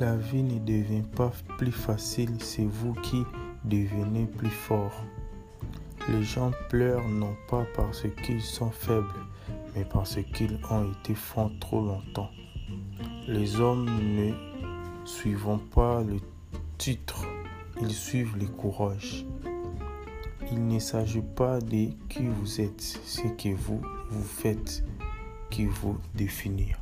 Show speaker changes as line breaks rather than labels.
La vie ne devient pas plus facile, c'est vous qui devenez plus fort. Les gens pleurent non pas parce qu'ils sont faibles, mais parce qu'ils ont été forts trop longtemps. Les hommes ne suivent pas le titre, ils suivent le courage. Il ne s'agit pas de qui vous êtes, ce que vous vous faites qui vous définir.